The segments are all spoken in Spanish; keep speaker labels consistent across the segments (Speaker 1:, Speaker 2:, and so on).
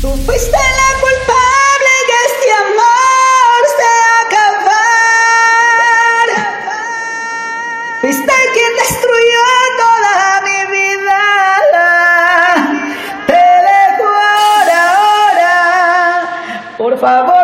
Speaker 1: Tú fuiste la culpable que este amor se acabar. Fuiste quien destruyó toda mi vida. Te dejo ahora, ahora. Por favor.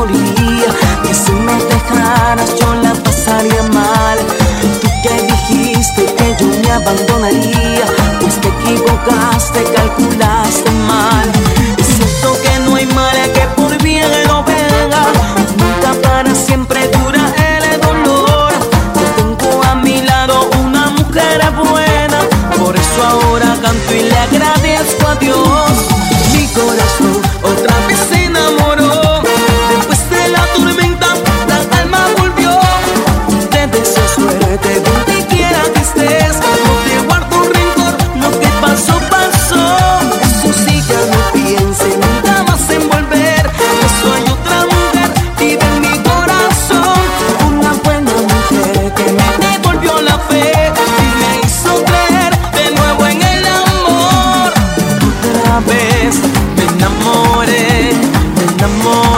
Speaker 2: morir. enamoré, me enamoré.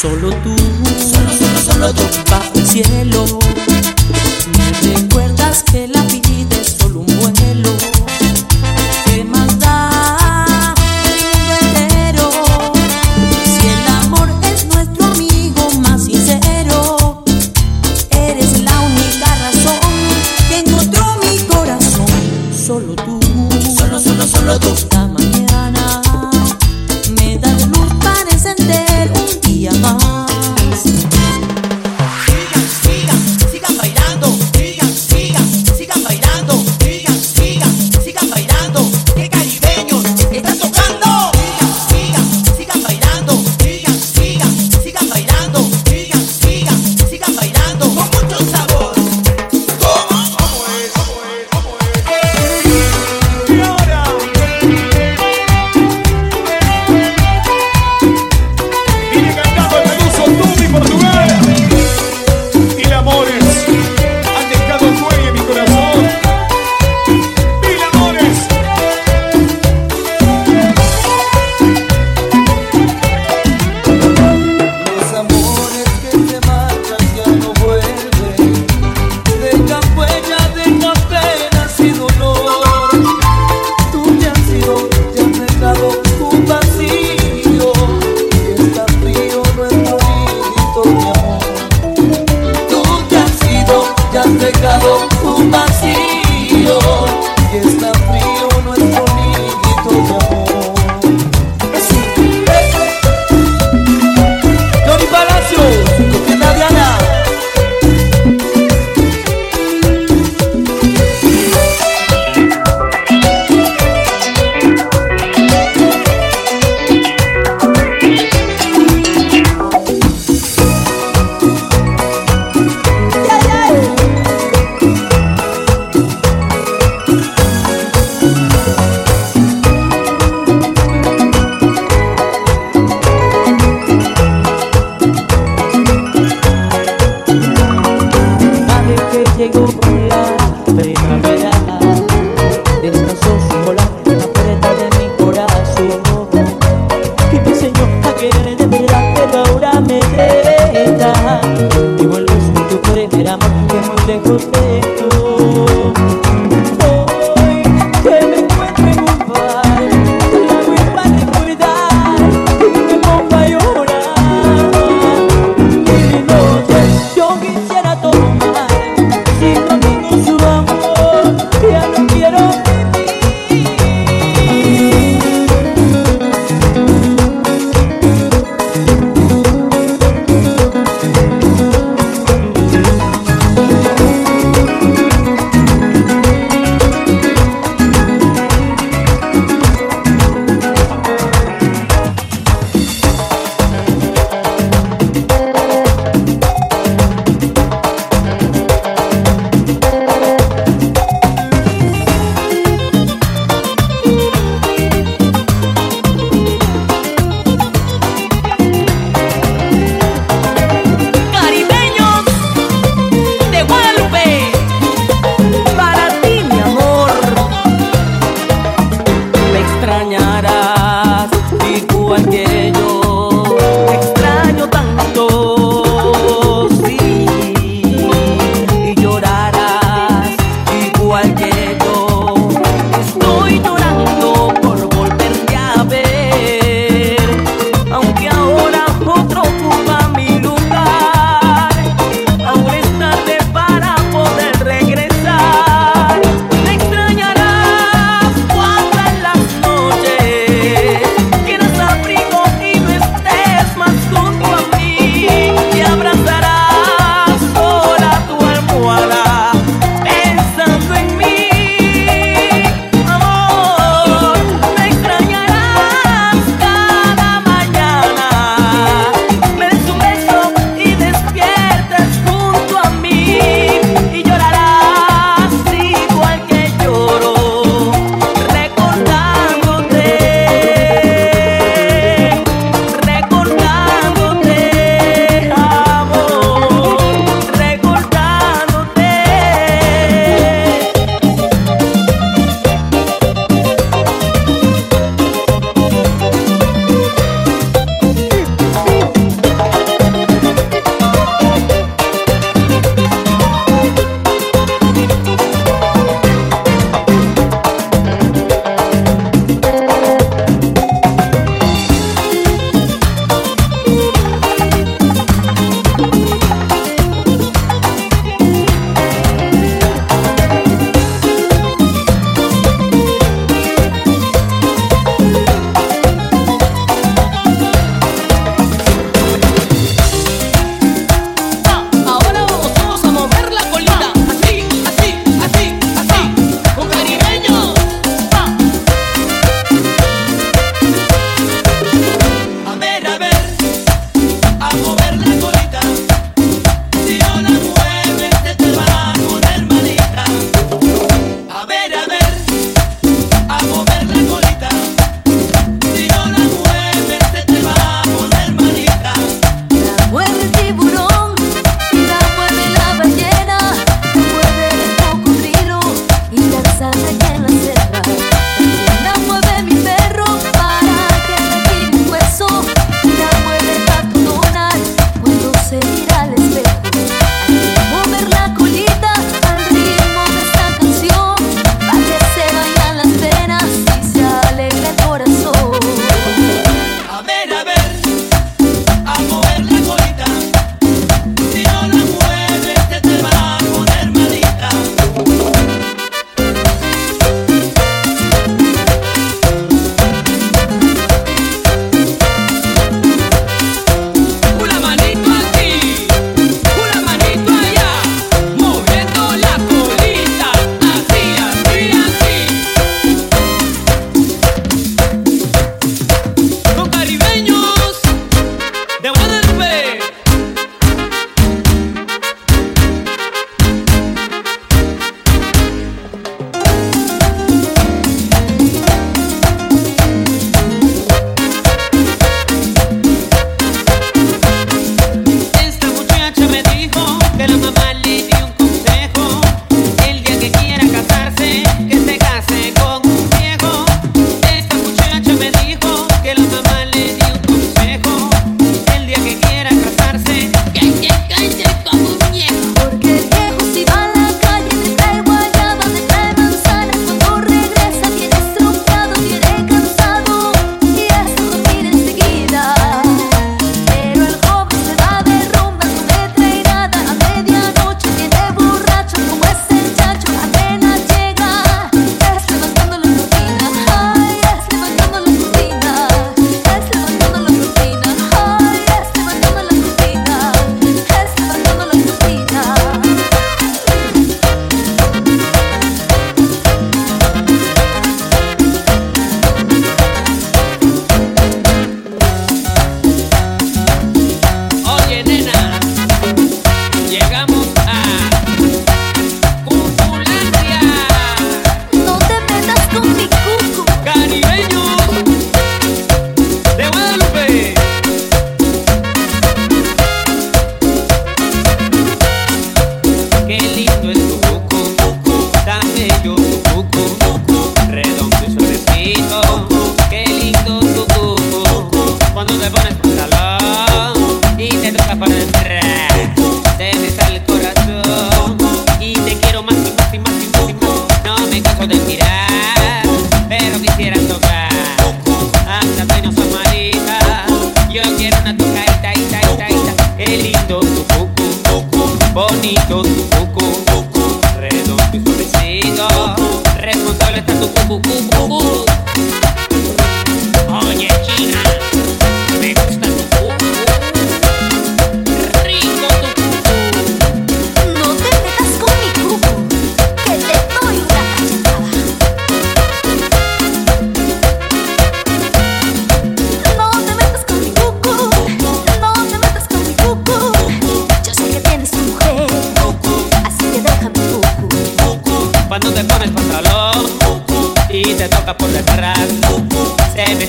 Speaker 2: Solo tú,
Speaker 3: solo, solo,
Speaker 4: solo tú,
Speaker 1: bajo el cielo.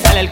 Speaker 5: Sale el